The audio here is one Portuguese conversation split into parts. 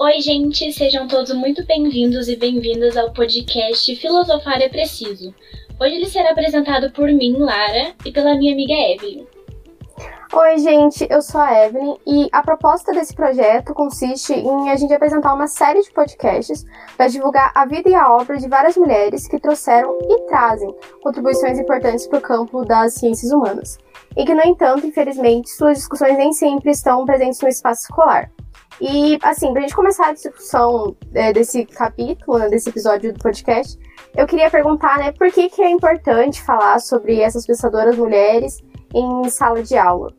Oi, gente, sejam todos muito bem-vindos e bem-vindas ao podcast Filosofar é Preciso. Hoje ele será apresentado por mim, Lara, e pela minha amiga Evelyn. Oi, gente, eu sou a Evelyn e a proposta desse projeto consiste em a gente apresentar uma série de podcasts para divulgar a vida e a obra de várias mulheres que trouxeram e trazem contribuições importantes para o campo das ciências humanas. E que, no entanto, infelizmente, suas discussões nem sempre estão presentes no espaço escolar. E, assim, pra gente começar a discussão é, desse capítulo, né, desse episódio do podcast, eu queria perguntar, né, por que, que é importante falar sobre essas pensadoras mulheres em sala de aula?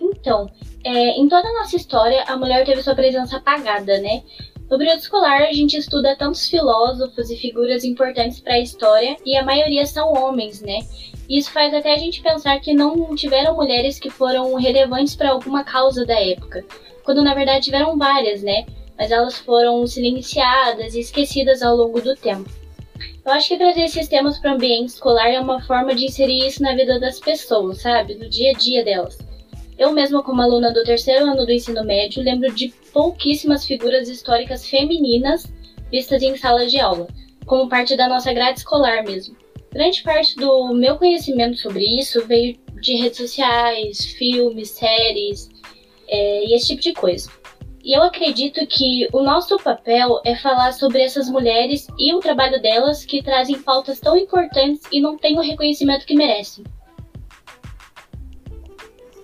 Então, é, em toda a nossa história, a mulher teve sua presença apagada, né? No período escolar, a gente estuda tantos filósofos e figuras importantes para a história, e a maioria são homens, né? Isso faz até a gente pensar que não tiveram mulheres que foram relevantes para alguma causa da época, quando na verdade tiveram várias, né? Mas elas foram silenciadas e esquecidas ao longo do tempo. Eu acho que trazer esses temas para o ambiente escolar é uma forma de inserir isso na vida das pessoas, sabe? No dia a dia delas. Eu mesma, como aluna do terceiro ano do ensino médio, lembro de pouquíssimas figuras históricas femininas vistas em sala de aula, como parte da nossa grade escolar mesmo. Grande parte do meu conhecimento sobre isso veio de redes sociais, filmes, séries é, e esse tipo de coisa. E eu acredito que o nosso papel é falar sobre essas mulheres e o trabalho delas que trazem pautas tão importantes e não têm o reconhecimento que merecem.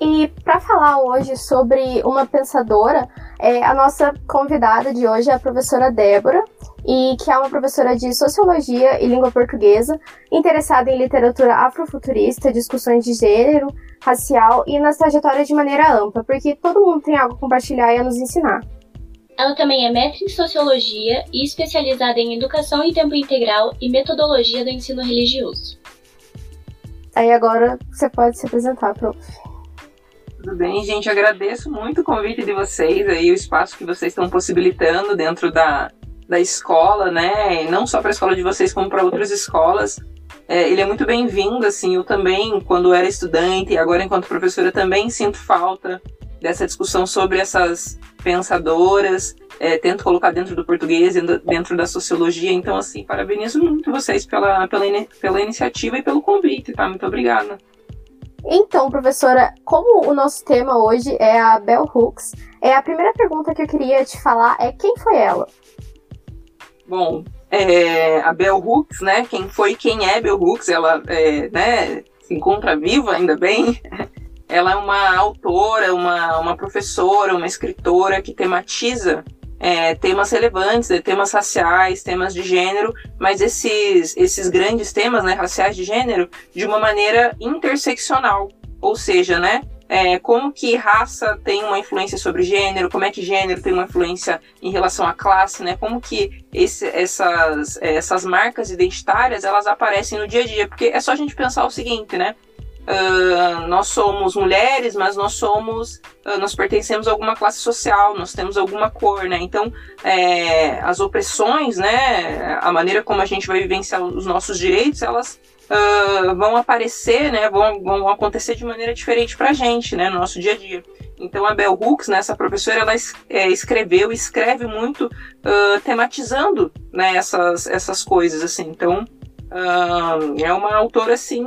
E para falar hoje sobre uma pensadora, é, a nossa convidada de hoje é a professora Débora, e que é uma professora de Sociologia e Língua Portuguesa, interessada em literatura afrofuturista, discussões de gênero, racial e nas trajetórias de maneira ampla, porque todo mundo tem algo a compartilhar e a nos ensinar. Ela também é mestre em Sociologia e especializada em Educação em Tempo Integral e Metodologia do Ensino Religioso. Aí agora você pode se apresentar, prof. Tudo bem, gente? Eu agradeço muito o convite de vocês aí, o espaço que vocês estão possibilitando dentro da, da escola, né? Não só para a escola de vocês, como para outras escolas. É, ele é muito bem-vindo, assim. Eu também, quando era estudante e agora enquanto professora, também sinto falta dessa discussão sobre essas pensadoras. É, tento colocar dentro do português, dentro da sociologia. Então, assim, parabenizo muito vocês pela, pela, pela iniciativa e pelo convite, tá? Muito obrigada. Então, professora, como o nosso tema hoje é a Bell Hooks, é a primeira pergunta que eu queria te falar é quem foi ela? Bom, é, a Bell Hooks, né? Quem foi, quem é Bell Hooks? Ela, é, né? Se encontra viva, ainda bem. Ela é uma autora, uma, uma professora, uma escritora que tematiza é, temas relevantes, né, temas raciais, temas de gênero, mas esses, esses grandes temas, né, raciais de gênero, de uma maneira interseccional, ou seja, né, é, como que raça tem uma influência sobre gênero, como é que gênero tem uma influência em relação à classe, né? Como que esse, essas, essas marcas identitárias elas aparecem no dia a dia, porque é só a gente pensar o seguinte, né? Uh, nós somos mulheres, mas nós somos, uh, nós pertencemos a alguma classe social, nós temos alguma cor, né? Então, é, as opressões, né? A maneira como a gente vai vivenciar os nossos direitos, elas uh, vão aparecer, né, vão, vão acontecer de maneira diferente para a gente, né, no nosso dia a dia. Então a Bell Hooks, né, essa professora, ela é, escreveu, escreve muito tematizando, né, essas, essas coisas, assim. Então é uma autora, assim,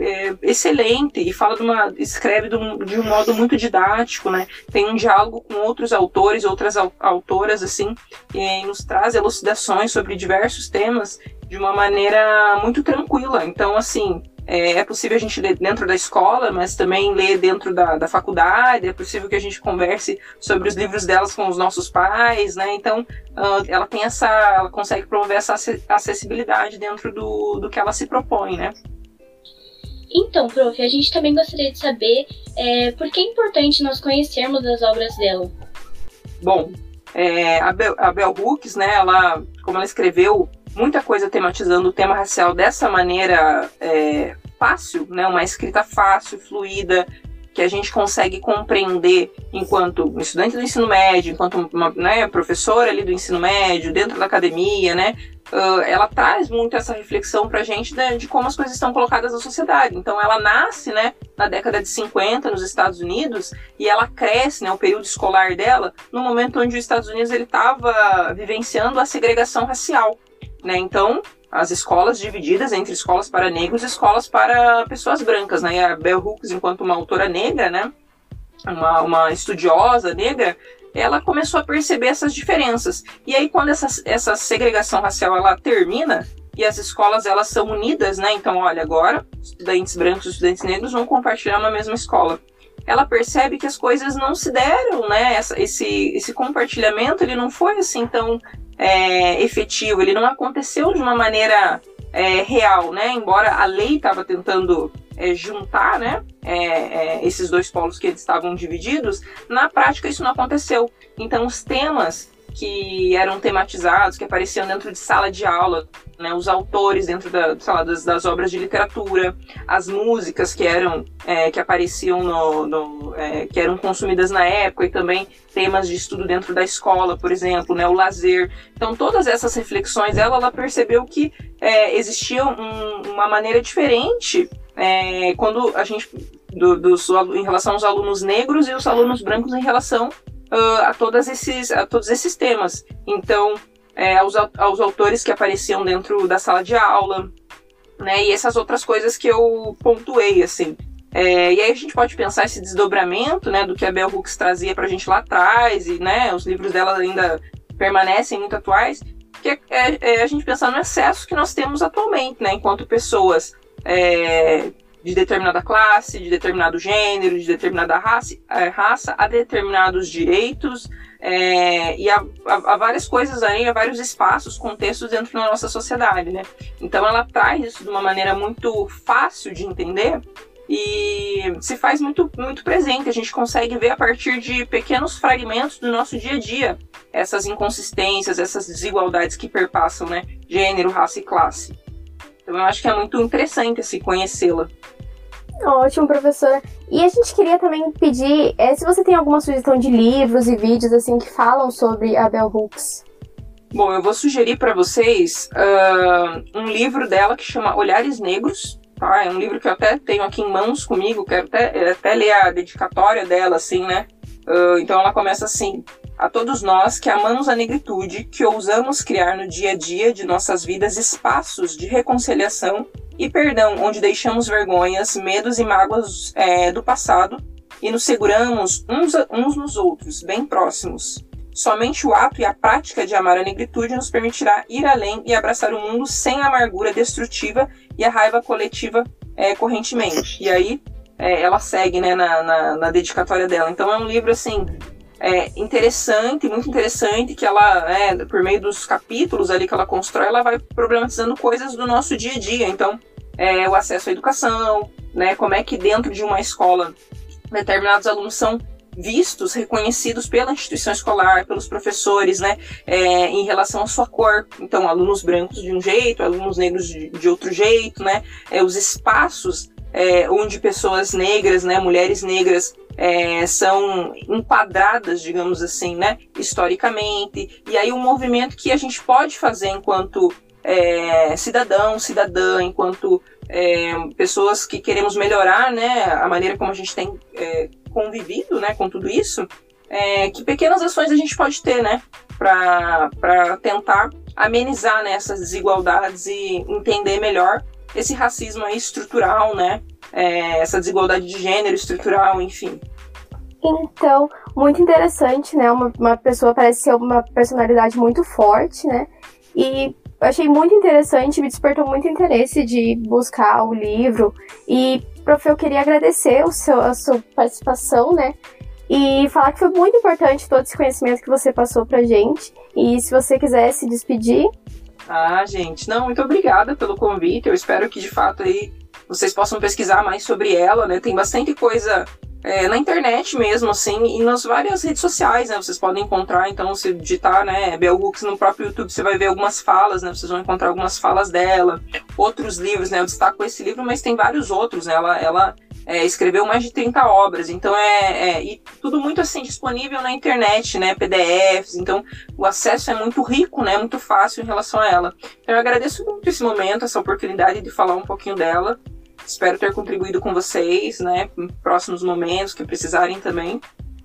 é, excelente e fala de uma escreve de um, de um, modo muito didático, né? Tem um diálogo com outros autores, outras autoras assim, e nos traz elucidações sobre diversos temas de uma maneira muito tranquila. Então, assim, é, é, possível a gente ler dentro da escola, mas também ler dentro da, da faculdade, é possível que a gente converse sobre os livros delas com os nossos pais, né? Então, uh, ela tem essa, ela consegue promover essa acessibilidade dentro do, do que ela se propõe, né? Então, prof, a gente também gostaria de saber é, por que é importante nós conhecermos as obras dela. Bom, é, a, Bel, a Bell Hooks, né, ela, como ela escreveu muita coisa tematizando o tema racial dessa maneira é, fácil, né? Uma escrita fácil, fluida, que a gente consegue compreender enquanto estudante do ensino médio, enquanto uma né, professora ali do ensino médio, dentro da academia, né? Uh, ela traz muito essa reflexão para a gente de, de, como as coisas estão colocadas na sociedade. Então, ela nasce né, na década de 50 nos Estados Unidos e ela cresce, né, o período escolar dela, no momento onde os Estados Unidos estava vivenciando a segregação racial. Né? Então, as escolas divididas entre escolas para negros e escolas para pessoas brancas. Né? E a Bell Hooks, enquanto uma autora negra, né, uma, uma estudiosa negra, ela começou a perceber essas diferenças. E aí, quando essa, essa segregação racial ela termina e as escolas elas são unidas, né? Então, olha, agora estudantes brancos e estudantes negros vão compartilhar uma mesma escola. Ela percebe que as coisas não se deram, né? Essa, esse, esse compartilhamento ele não foi assim tão é, efetivo, ele não aconteceu de uma maneira é, real, né? Embora a lei estava tentando é, juntar, né? É, é, esses dois polos que eles estavam divididos, na prática isso não aconteceu. Então os temas que eram tematizados, que apareciam dentro de sala de aula, né, os autores dentro da, das, das, obras de literatura, as músicas que eram é, que apareciam no, no é, que eram consumidas na época e também temas de estudo dentro da escola, por exemplo, né, o lazer. Então todas essas reflexões, ela, ela percebeu que é, existia um, uma maneira diferente é, quando a gente do, dos, em relação aos alunos negros e os alunos brancos em relação uh, a, todos esses, a todos esses temas. Então, é, aos, aos autores que apareciam dentro da sala de aula, né, e essas outras coisas que eu pontuei, assim. É, e aí a gente pode pensar esse desdobramento, né, do que a Bell Hooks trazia para a gente lá atrás, e, né, os livros dela ainda permanecem muito atuais, que é, é, é, a gente pensar no excesso que nós temos atualmente, né, enquanto pessoas é, de determinada classe, de determinado gênero, de determinada raça, é, raça a determinados direitos é, e há, há, várias coisas aí, há vários espaços, contextos dentro da nossa sociedade, né? Então ela traz isso de uma maneira muito fácil de entender e se faz muito, muito presente. A gente consegue ver a partir de pequenos fragmentos do nosso dia a dia essas inconsistências, essas desigualdades que perpassam, né? Gênero, raça e classe. Então eu acho que é muito interessante assim, conhecê-la. Ótimo, professora. E a gente queria também pedir é, se você tem alguma sugestão de livros e vídeos assim que falam sobre a Bell Hooks. Bom, eu vou sugerir para vocês uh, um livro dela que chama Olhares Negros. Tá? É um livro que eu até tenho aqui em mãos comigo, quero até, até ler a dedicatória dela, assim, né? Uh, então ela começa assim: a todos nós que amamos a negritude, que ousamos criar no dia a dia de nossas vidas espaços de reconciliação e perdão, onde deixamos vergonhas, medos e mágoas é, do passado e nos seguramos uns, uns nos outros, bem próximos. Somente o ato e a prática de amar a negritude nos permitirá ir além e abraçar o mundo sem a amargura destrutiva e a raiva coletiva é, correntemente. E aí é, ela segue né, na, na, na dedicatória dela. Então é um livro assim é, interessante, muito interessante, que ela, né, por meio dos capítulos ali que ela constrói, ela vai problematizando coisas do nosso dia a dia. Então, é, o acesso à educação, né, como é que dentro de uma escola determinados alunos são vistos, reconhecidos pela instituição escolar, pelos professores, né, é, em relação à sua cor. Então, alunos brancos de um jeito, alunos negros de, de outro jeito, né, é, os espaços é, onde pessoas negras, né, mulheres negras é, são enquadradas, digamos assim, né, historicamente. E aí o um movimento que a gente pode fazer enquanto é, cidadão, cidadã, enquanto é, pessoas que queremos melhorar, né, a maneira como a gente tem é, convivido, né, com tudo isso, é, que pequenas ações a gente pode ter, né, para tentar amenizar né, essas desigualdades e entender melhor esse racismo estrutural, né, é, essa desigualdade de gênero estrutural, enfim. Então, muito interessante, né? Uma, uma pessoa parece ser uma personalidade muito forte, né? E achei muito interessante, me despertou muito interesse de buscar o livro. E, prof, eu queria agradecer o seu, a sua participação, né? E falar que foi muito importante todo esse conhecimento que você passou pra gente. E se você quiser se despedir. Ah, gente, não, muito obrigada pelo convite. Eu espero que de fato aí vocês possam pesquisar mais sobre ela, né? Tem bastante coisa é, na internet mesmo, assim, e nas várias redes sociais, né? Vocês podem encontrar, então, se digitar, né, Bell Hooks no próprio YouTube, você vai ver algumas falas, né? Vocês vão encontrar algumas falas dela, outros livros, né? Eu destaco esse livro, mas tem vários outros, né? Ela, ela é, escreveu mais de 30 obras, então é, é, e tudo muito assim disponível na internet, né, PDFs, então o acesso é muito rico, né, muito fácil em relação a ela. Então eu agradeço muito esse momento, essa oportunidade de falar um pouquinho dela. Espero ter contribuído com vocês, né, em próximos momentos que precisarem também.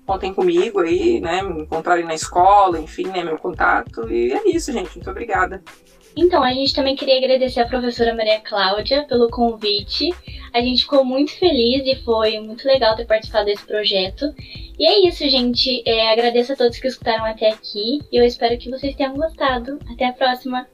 Contem comigo aí, né, me encontrarem na escola, enfim, né, meu contato. E é isso, gente. Muito obrigada. Então, a gente também queria agradecer a professora Maria Cláudia pelo convite. A gente ficou muito feliz e foi muito legal ter participado desse projeto. E é isso, gente. É, agradeço a todos que escutaram até aqui e eu espero que vocês tenham gostado. Até a próxima!